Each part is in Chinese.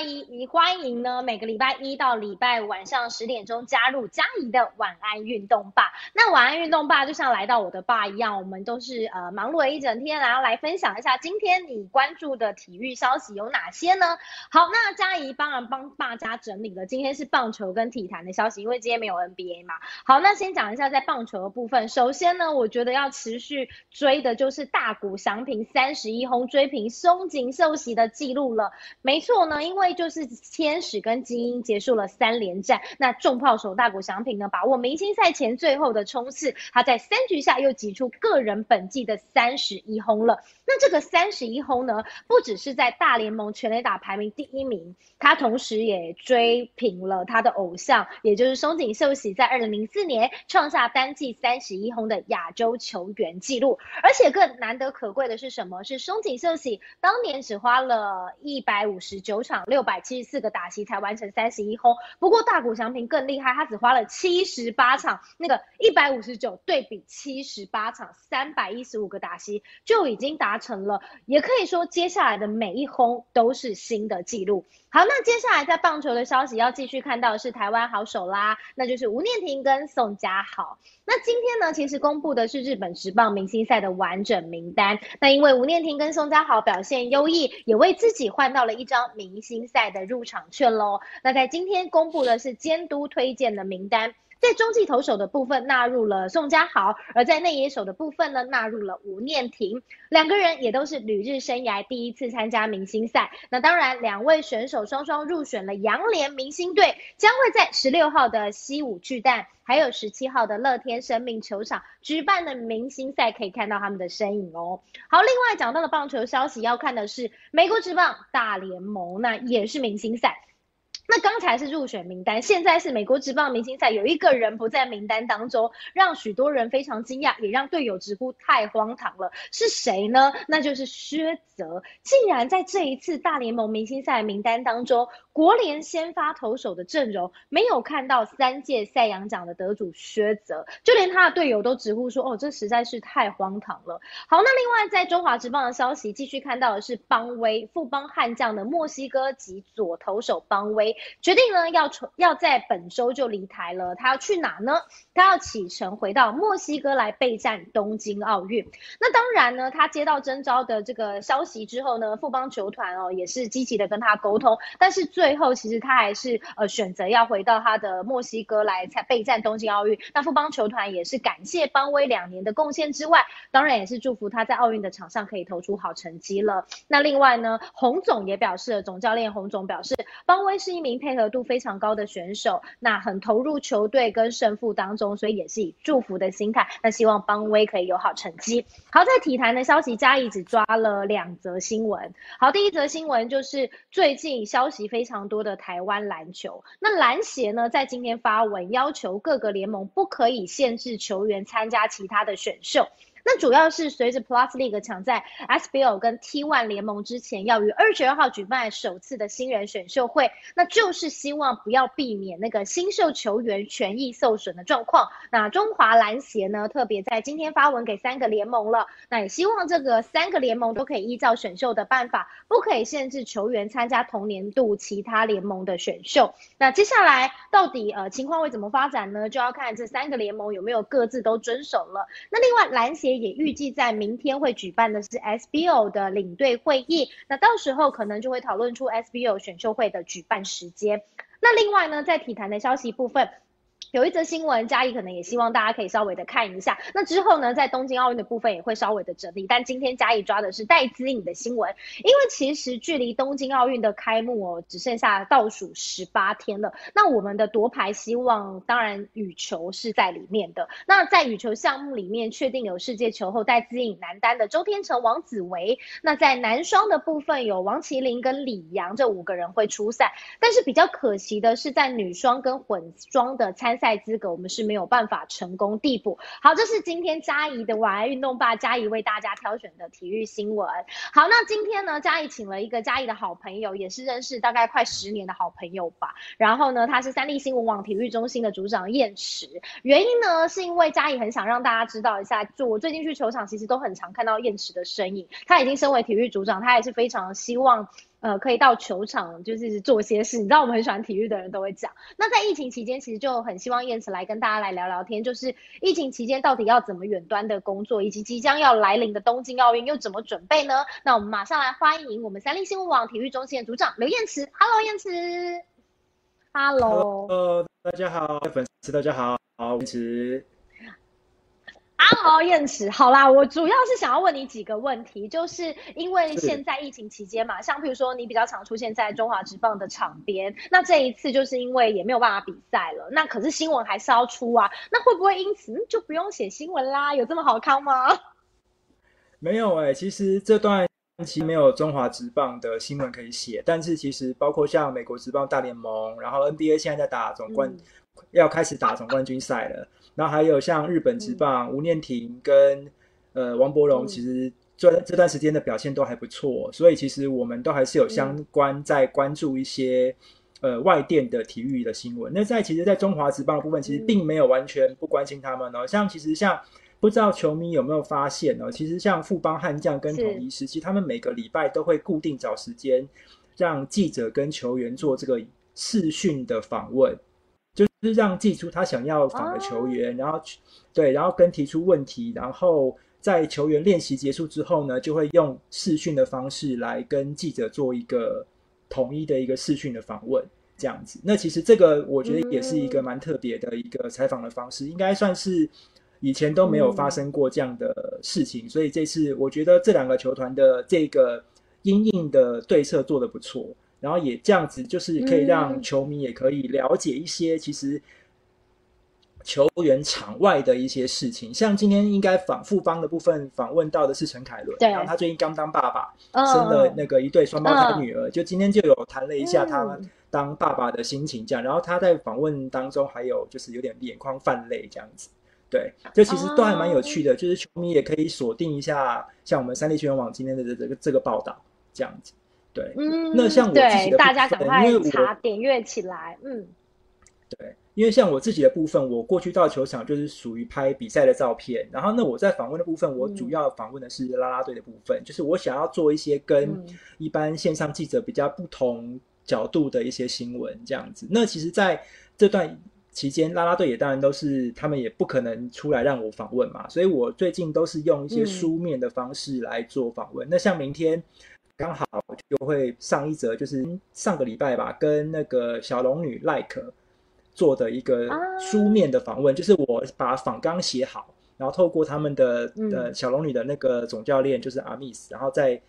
嘉怡，你欢迎呢每个礼拜一到礼拜五晚上十点钟加入嘉怡的晚安运动吧。那晚安运动吧就像来到我的爸一样，我们都是呃忙碌了一整天，然后来分享一下今天你关注的体育消息有哪些呢？好，那嘉怡帮然帮大家整理了今天是棒球跟体坛的消息，因为今天没有 NBA 嘛。好，那先讲一下在棒球的部分，首先呢，我觉得要持续追的就是大谷翔平三十一轰追平松井秀喜的记录了。没错呢，因为就是天使跟精英结束了三连战，那重炮手大谷翔平呢，把握明星赛前最后的冲刺，他在三局下又挤出个人本季的三十一轰了。那这个三十一轰呢，不只是在大联盟全垒打排名第一名，他同时也追平了他的偶像，也就是松井秀喜在二零零四年创下单季三十一轰的亚洲球员纪录。而且更难得可贵的是什么？是松井秀喜当年只花了一百五十九场六六百七十四个打席才完成三十一轰。不过大谷翔平更厉害，他只花了七十八场，那个一百五十九对比七十八场三百一十五个打席就已经达成了，也可以说接下来的每一轰都是新的纪录。好，那接下来在棒球的消息要继续看到的是台湾好手啦，那就是吴念婷跟宋家豪。那今天呢，其实公布的是日本职棒明星赛的完整名单。那因为吴念婷跟宋家豪表现优异，也为自己换到了一张明星赛的入场券喽。那在今天公布的是监督推荐的名单。在中继投手的部分纳入了宋家豪，而在内野手的部分呢纳入了吴念婷，两个人也都是旅日生涯第一次参加明星赛。那当然，两位选手双双入选了洋联明星队，将会在十六号的西武巨蛋，还有十七号的乐天生命球场举办的明星赛，可以看到他们的身影哦。好，另外讲到了棒球消息，要看的是美国职棒大联盟，那也是明星赛。那刚才是入选名单，现在是美国职棒明星赛，有一个人不在名单当中，让许多人非常惊讶，也让队友直呼太荒唐了。是谁呢？那就是薛泽，竟然在这一次大联盟明星赛名单当中。国联先发投手的阵容没有看到三届赛扬奖的得主薛泽，就连他的队友都直呼说：“哦，这实在是太荒唐了。”好，那另外在中华职棒的消息，继续看到的是邦威富邦悍将的墨西哥籍左投手邦威决定呢要从要在本周就离台了。他要去哪呢？他要启程回到墨西哥来备战东京奥运。那当然呢，他接到征召的这个消息之后呢，富邦球团哦也是积极的跟他沟通，但是最最后其实他还是呃选择要回到他的墨西哥来才备战东京奥运。那富邦球团也是感谢邦威两年的贡献之外，当然也是祝福他在奥运的场上可以投出好成绩了。那另外呢，洪总也表示了，总教练洪总表示，邦威是一名配合度非常高的选手，那很投入球队跟胜负当中，所以也是以祝福的心态，那希望邦威可以有好成绩。好，在体坛的消息，嘉义只抓了两则新闻。好，第一则新闻就是最近消息非常。非常多的台湾篮球，那篮协呢在今天发文要求各个联盟不可以限制球员参加其他的选秀。那主要是随着 Plus League 抢在 SBL 跟 T1 联盟之前，要于二十二号举办首次的新人选秀会，那就是希望不要避免那个新秀球员权益受损的状况。那中华篮协呢，特别在今天发文给三个联盟了，那也希望这个三个联盟都可以依照选秀的办法，不可以限制球员参加同年度其他联盟的选秀。那接下来到底呃情况会怎么发展呢？就要看这三个联盟有没有各自都遵守了。那另外篮协。也预计在明天会举办的是 SBO 的领队会议，那到时候可能就会讨论出 SBO 选秀会的举办时间。那另外呢，在体坛的消息部分。有一则新闻，嘉义可能也希望大家可以稍微的看一下。那之后呢，在东京奥运的部分也会稍微的整理。但今天嘉义抓的是戴资颖的新闻，因为其实距离东京奥运的开幕哦，只剩下倒数十八天了。那我们的夺牌希望，当然羽球是在里面的。那在羽球项目里面，确定有世界球后戴资颖男单的周天成、王子维。那在男双的部分，有王麒麟跟李阳这五个人会出赛。但是比较可惜的是，在女双跟混双的参赛资格我们是没有办法成功递补。好，这是今天嘉怡的晚安运动吧，嘉怡为大家挑选的体育新闻。好，那今天呢，嘉怡请了一个嘉怡的好朋友，也是认识大概快十年的好朋友吧。然后呢，他是三立新闻网体育中心的组长燕池。原因呢，是因为嘉怡很想让大家知道一下，就我最近去球场，其实都很常看到燕池的身影。他已经身为体育组长，他也是非常希望。呃，可以到球场就是做些事。你知道我们很喜欢体育的人都会讲。那在疫情期间，其实就很希望燕慈来跟大家来聊聊天，就是疫情期间到底要怎么远端的工作，以及即将要来临的东京奥运又怎么准备呢？那我们马上来欢迎我们三立新闻网体育中心的组长刘燕慈。Hello，燕慈。Hello，大家好，粉丝大家好，好燕慈。Hello，燕池，好啦，我主要是想要问你几个问题，就是因为现在疫情期间嘛，像比如说你比较常出现在中华职棒的场边，那这一次就是因为也没有办法比赛了，那可是新闻还是要出啊，那会不会因此就不用写新闻啦？有这么好康吗？没有哎，其实这段期没有中华职棒的新闻可以写，但是其实包括像美国职棒大联盟，然后 NBA 现在在打总冠，要开始打总冠军赛了。然后还有像日本职棒吴念庭跟呃王伯荣，其实这这段时间的表现都还不错，所以其实我们都还是有相关在关注一些呃外电的体育的新闻。那在其实，在中华职棒的部分，其实并没有完全不关心他们哦。像其实像不知道球迷有没有发现呢？其实像富邦悍将跟统一时期，他们每个礼拜都会固定找时间让记者跟球员做这个视讯的访问。就是让寄出他想要访的球员，然后对，然后跟提出问题，然后在球员练习结束之后呢，就会用视讯的方式来跟记者做一个统一的一个视讯的访问，这样子。那其实这个我觉得也是一个蛮特别的一个采访的方式，应该算是以前都没有发生过这样的事情，所以这次我觉得这两个球团的这个阴应的对策做得不错。然后也这样子，就是可以让球迷也可以了解一些其实球员场外的一些事情。像今天应该访复方的部分访问到的是陈凯伦，然后他最近刚当爸爸，生了那个一对双胞胎女儿，就今天就有谈了一下他当爸爸的心情这样。然后他在访问当中还有就是有点眼眶泛泪这样子，对，这其实都还蛮有趣的。就是球迷也可以锁定一下，像我们三立新闻网今天的这个这个报道这样子。对，嗯，那像我自己的部分，因为查点阅起来，嗯，对，因为像我自己的部分，我过去到球场就是属于拍比赛的照片，然后那我在访问的部分，我主要访问的是啦啦队的部分，就是我想要做一些跟一般线上记者比较不同角度的一些新闻这样子。那其实在这段期间，拉拉队也当然都是他们也不可能出来让我访问嘛，所以我最近都是用一些书面的方式来做访问。那像明天。刚好就会上一则，就是上个礼拜吧，跟那个小龙女 Like 做的一个书面的访问，就是我把访纲写好，然后透过他们的呃小龙女的那个总教练就是阿 Miss，然后再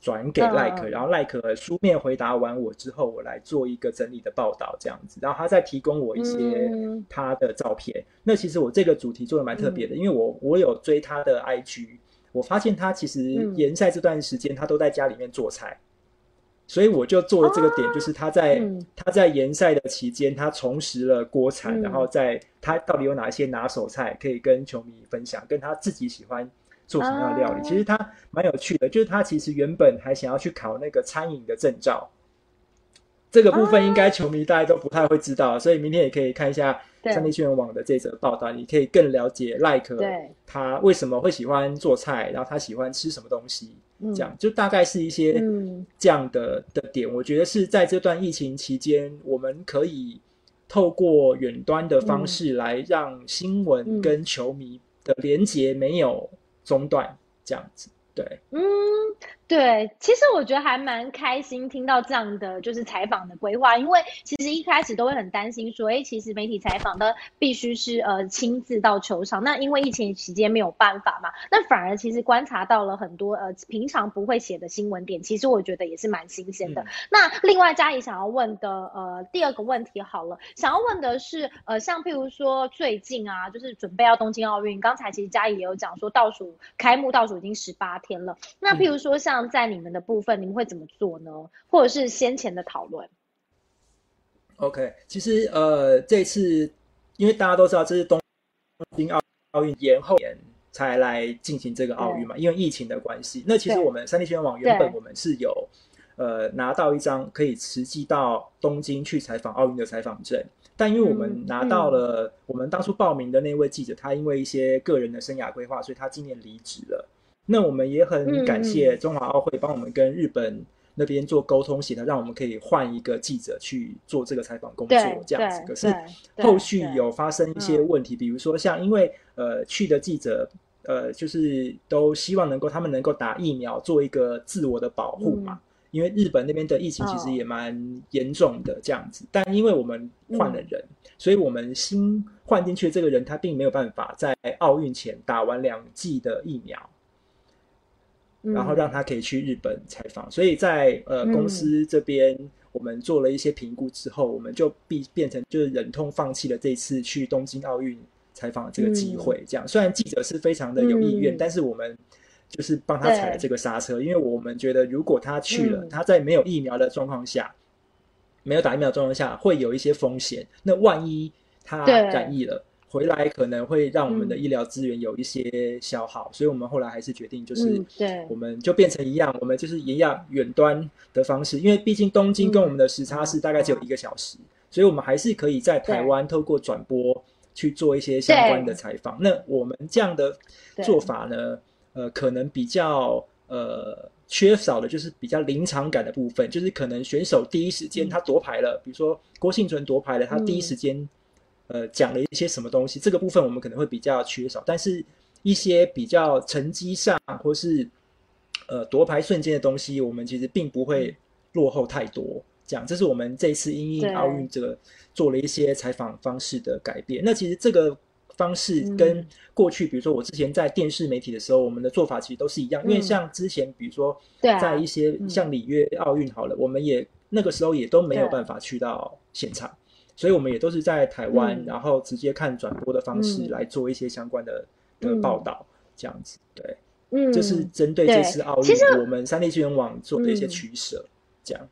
转给 Like，然后 Like 书面回答完我之后，我来做一个整理的报道这样子，然后他再提供我一些他的照片。那其实我这个主题做的蛮特别的，因为我我有追他的 IG。我发现他其实联赛这段时间他都在家里面做菜，所以我就做了这个点，就是他在他在联赛的期间，他重拾了锅铲，然后在他到底有哪些拿手菜可以跟球迷分享，跟他自己喜欢做什么样的料理。其实他蛮有趣的，就是他其实原本还想要去考那个餐饮的证照，这个部分应该球迷大家都不太会知道，所以明天也可以看一下。三立新闻网的这则报道，你可以更了解 Like 他为什么会喜欢做菜，然后他喜欢吃什么东西，这样就大概是一些这样的的点。我觉得是在这段疫情期间，我们可以透过远端的方式来让新闻跟球迷的连接没有中断，这样子。对，嗯。对，其实我觉得还蛮开心听到这样的就是采访的规划，因为其实一开始都会很担心说，哎，其实媒体采访的必须是呃亲自到球场，那因为疫情期间没有办法嘛，那反而其实观察到了很多呃平常不会写的新闻点，其实我觉得也是蛮新鲜的。那另外嘉怡想要问的呃第二个问题好了，想要问的是呃像譬如说最近啊，就是准备要东京奥运，刚才其实嘉怡也有讲说倒数开幕倒数已经十八天了，那譬如说像。在你们的部分，你们会怎么做呢？或者是先前的讨论？OK，其实呃，这次因为大家都知道这是东京奥奥运延后年才来进行这个奥运嘛，因为疫情的关系。那其实我们三 D 新闻网原本我们是有呃拿到一张可以实际到东京去采访奥运的采访证，但因为我们拿到了我们当初报名的那位记者，他因为一些个人的生涯规划，所以他今年离职了。那我们也很感谢中华奥会帮我们跟日本那边做沟通协调，让我们可以换一个记者去做这个采访工作这样子。可是后续有发生一些问题，比如说像因为呃去的记者呃就是都希望能够他们能够打疫苗做一个自我的保护嘛，因为日本那边的疫情其实也蛮严重的这样子。但因为我们换了人，所以我们新换进去的这个人他并没有办法在奥运前打完两剂的疫苗。然后让他可以去日本采访，所以在呃公司这边，我们做了一些评估之后，我们就变变成就是忍痛放弃了这次去东京奥运采访的这个机会。这样，虽然记者是非常的有意愿，但是我们就是帮他踩了这个刹车，因为我们觉得如果他去了，他在没有疫苗的状况下，没有打疫苗状况下，会有一些风险。那万一他染疫了？回来可能会让我们的医疗资源有一些消耗，所以我们后来还是决定，就是对。我们就变成一样，我们就是一样远端的方式，因为毕竟东京跟我们的时差是大概只有一个小时，所以我们还是可以在台湾透过转播去做一些相关的采访。那我们这样的做法呢，呃，可能比较呃缺少的就是比较临场感的部分，就是可能选手第一时间他夺牌了，比如说郭幸存夺牌了，他第一时间。呃，讲了一些什么东西？这个部分我们可能会比较缺少，但是一些比较成绩上或是呃夺牌瞬间的东西，我们其实并不会落后太多。这样，这是我们这次英英奥运这个做了一些采访方式的改变。那其实这个方式跟过去，比如说我之前在电视媒体的时候，我们的做法其实都是一样。因为像之前，比如说在一些像里约奥运好了，我们也那个时候也都没有办法去到现场。所以我们也都是在台湾，然后直接看转播的方式来做一些相关的的报道，这样子，对，嗯，这是针对这次奥运，我们三立新闻网做的一些取舍，这样。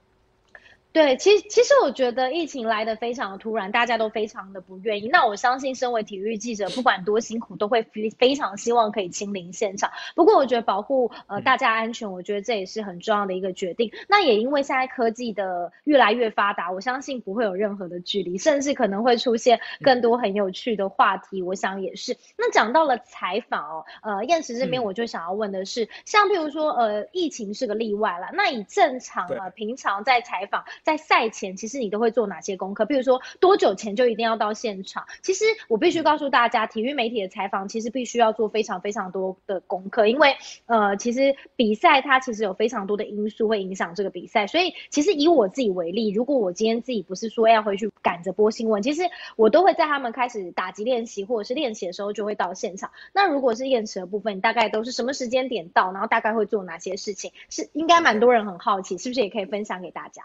对，其实其实我觉得疫情来的非常的突然，大家都非常的不愿意。那我相信，身为体育记者，不管多辛苦，都会非非常希望可以亲临现场。不过，我觉得保护呃大家安全，我觉得这也是很重要的一个决定。那也因为现在科技的越来越发达，我相信不会有任何的距离，甚至可能会出现更多很有趣的话题。我想也是。那讲到了采访哦，呃，燕池这边我就想要问的是，像譬如说呃，疫情是个例外了，那以正常呃平常在采访。在赛前，其实你都会做哪些功课？比如说多久前就一定要到现场？其实我必须告诉大家，体育媒体的采访其实必须要做非常非常多的功课，因为呃，其实比赛它其实有非常多的因素会影响这个比赛。所以其实以我自己为例，如果我今天自己不是说要回去赶着播新闻，其实我都会在他们开始打击练习或者是练习的时候就会到现场。那如果是验车的部分，大概都是什么时间点到？然后大概会做哪些事情？是应该蛮多人很好奇，是不是也可以分享给大家？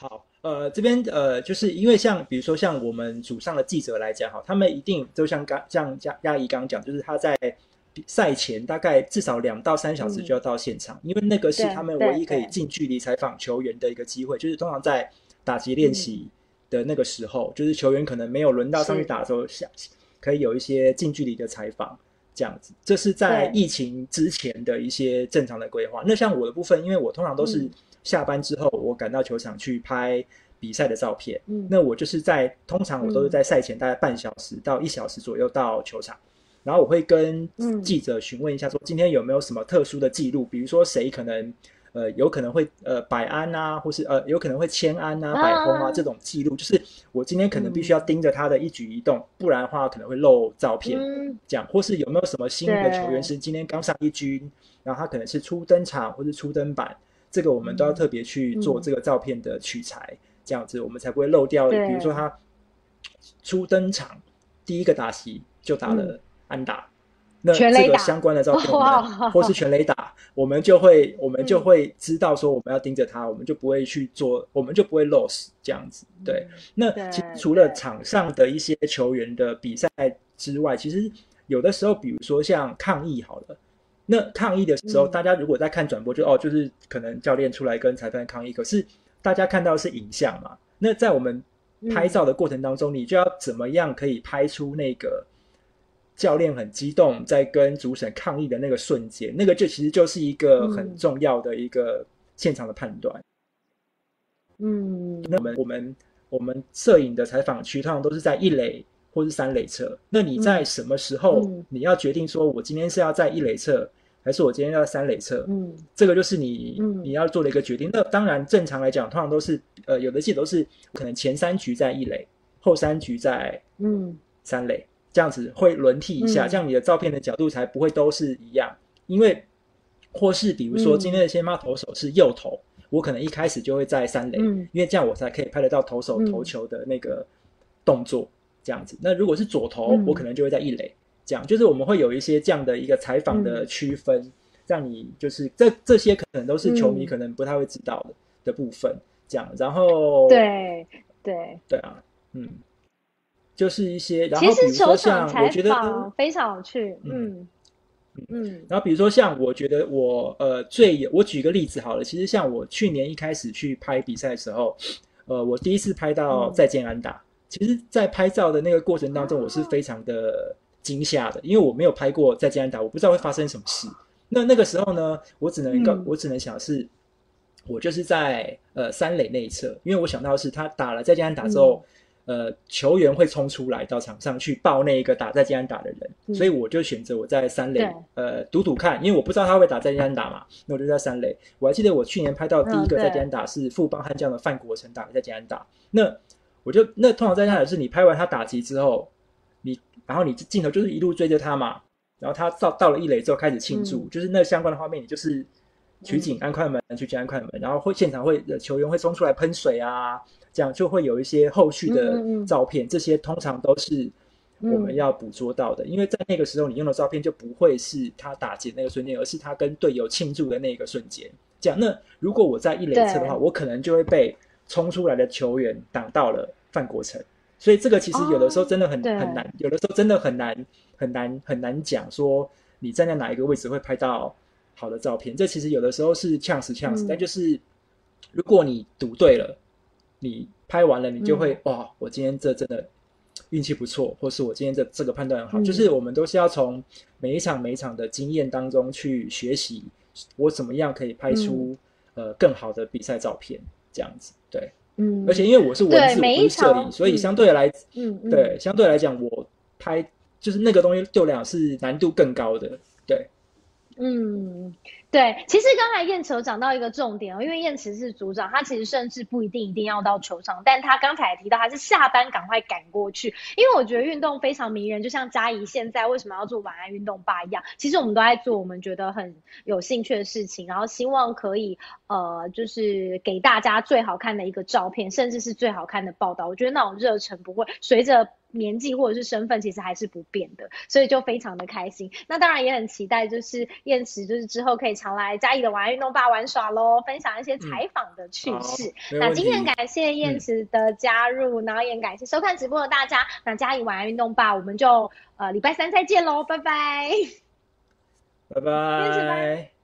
好，呃，这边呃，就是因为像比如说像我们组上的记者来讲，哈，他们一定就像刚像亚亚怡刚刚讲，就是他在赛前大概至少两到三小时就要到现场，因为那个是他们唯一可以近距离采访球员的一个机会，就是通常在打击练习的那个时候，就是球员可能没有轮到上去打的时候，想可以有一些近距离的采访这样子。这是在疫情之前的一些正常的规划。那像我的部分，因为我通常都是。下班之后，我赶到球场去拍比赛的照片。嗯，那我就是在通常我都是在赛前大概半小时到一小时左右到球场，然后我会跟记者询问一下，说今天有没有什么特殊的记录，比如说谁可能呃有可能会呃百安啊，或是呃有可能会千安啊、百轰啊这种记录，就是我今天可能必须要盯着他的一举一动，不然的话可能会漏照片。这样，或是有没有什么新的球员是今天刚上一军，然后他可能是初登场或是初登板。这个我们都要特别去做这个照片的取材，这样子我们才不会漏掉。比如说他初登场第一个打席就打了安打，那这个相关的照片，或是全雷打，我们就会我们就会知道说我们要盯着他，我们就不会去做，我们就不会 lose 这样子。对，那其实除了场上的一些球员的比赛之外，其实有的时候，比如说像抗议好了。那抗议的时候，大家如果在看转播，就哦，就是可能教练出来跟裁判抗议。可是大家看到是影像嘛？那在我们拍照的过程当中，你就要怎么样可以拍出那个教练很激动在跟主审抗议的那个瞬间？那个就其实就是一个很重要的一个现场的判断。嗯，那我们我们我们摄影的采访区通常都是在一垒或是三垒侧。那你在什么时候你要决定说，我今天是要在一垒侧？还是我今天要三垒侧？嗯，这个就是你你要做的一个决定。那当然，正常来讲，通常都是呃，有的记都是可能前三局在一垒，后三局在嗯三垒，这样子会轮替一下，这样你的照片的角度才不会都是一样。因为或是比如说今天的先发投手是右投，我可能一开始就会在三垒，因为这样我才可以拍得到投手投球的那个动作。这样子，那如果是左投，我可能就会在一垒。这样就是我们会有一些这样的一个采访的区分，让你就是这这些可能都是球迷可能不太会知道的的部分。这样，然后对对对啊，嗯，就是一些。然后比如说像我觉得非常有趣，嗯嗯。然后比如说像我觉得我呃最我举个例子好了，其实像我去年一开始去拍比赛的时候，呃，我第一次拍到再见安达。其实，在拍照的那个过程当中，我是非常的惊吓的，因为我没有拍过在加拿大，我不知道会发生什么事。那那个时候呢，我只能告，我只能想是，我就是在呃三垒那一侧，因为我想到是他打了在加拿大之后，呃球员会冲出来到场上去抱那一个打在加拿大的人，所以我就选择我在三垒呃赌赌看，因为我不知道他会打在加拿大嘛，那我就在三垒。我还记得我去年拍到第一个在加拿大是富邦悍将的范国成打在加拿大，那。我就那通常在那里是你拍完他打击之后，你然后你镜头就是一路追着他嘛，然后他到到了一垒之后开始庆祝，就是那相关的画面，你就是取景按快门取景按快门，然后会现场会球员会冲出来喷水啊，这样就会有一些后续的照片，这些通常都是我们要捕捉到的，因为在那个时候你用的照片就不会是他打劫那个瞬间，而是他跟队友庆祝的那个瞬间。这样，那如果我在一垒侧的话，我可能就会被冲出来的球员挡到了。范国成，所以这个其实有的时候真的很很难，有的时候真的很难很难很难讲说你站在哪一个位置会拍到好的照片。这其实有的时候是 chance chance，但就是如果你赌对了，你拍完了你就会哇，我今天这真的运气不错，或是我今天这这个判断很好。就是我们都是要从每一场每一场的经验当中去学习，我怎么样可以拍出呃更好的比赛照片，这样子对。嗯，而且因为我是文字，不是摄影，所以相对来，嗯，对，相对来讲，我拍就是那个东西，对我来讲是难度更高的，对，嗯。对，其实刚才燕池有讲到一个重点哦，因为燕池是组长，他其实甚至不一定一定要到球场，但他刚才提到他是下班赶快赶过去，因为我觉得运动非常迷人，就像嘉怡现在为什么要做晚安运动吧一样，其实我们都在做我们觉得很有兴趣的事情，然后希望可以呃就是给大家最好看的一个照片，甚至是最好看的报道，我觉得那种热忱不会随着。年纪或者是身份其实还是不变的，所以就非常的开心。那当然也很期待，就是燕池就是之后可以常来嘉义的玩运动吧玩耍喽，分享一些采访的趣事。那今天感谢燕池的加入，然后也感谢收看直播的大家。那嘉义玩运动吧，我们就呃礼拜三再见喽，拜拜，拜拜，燕池拜。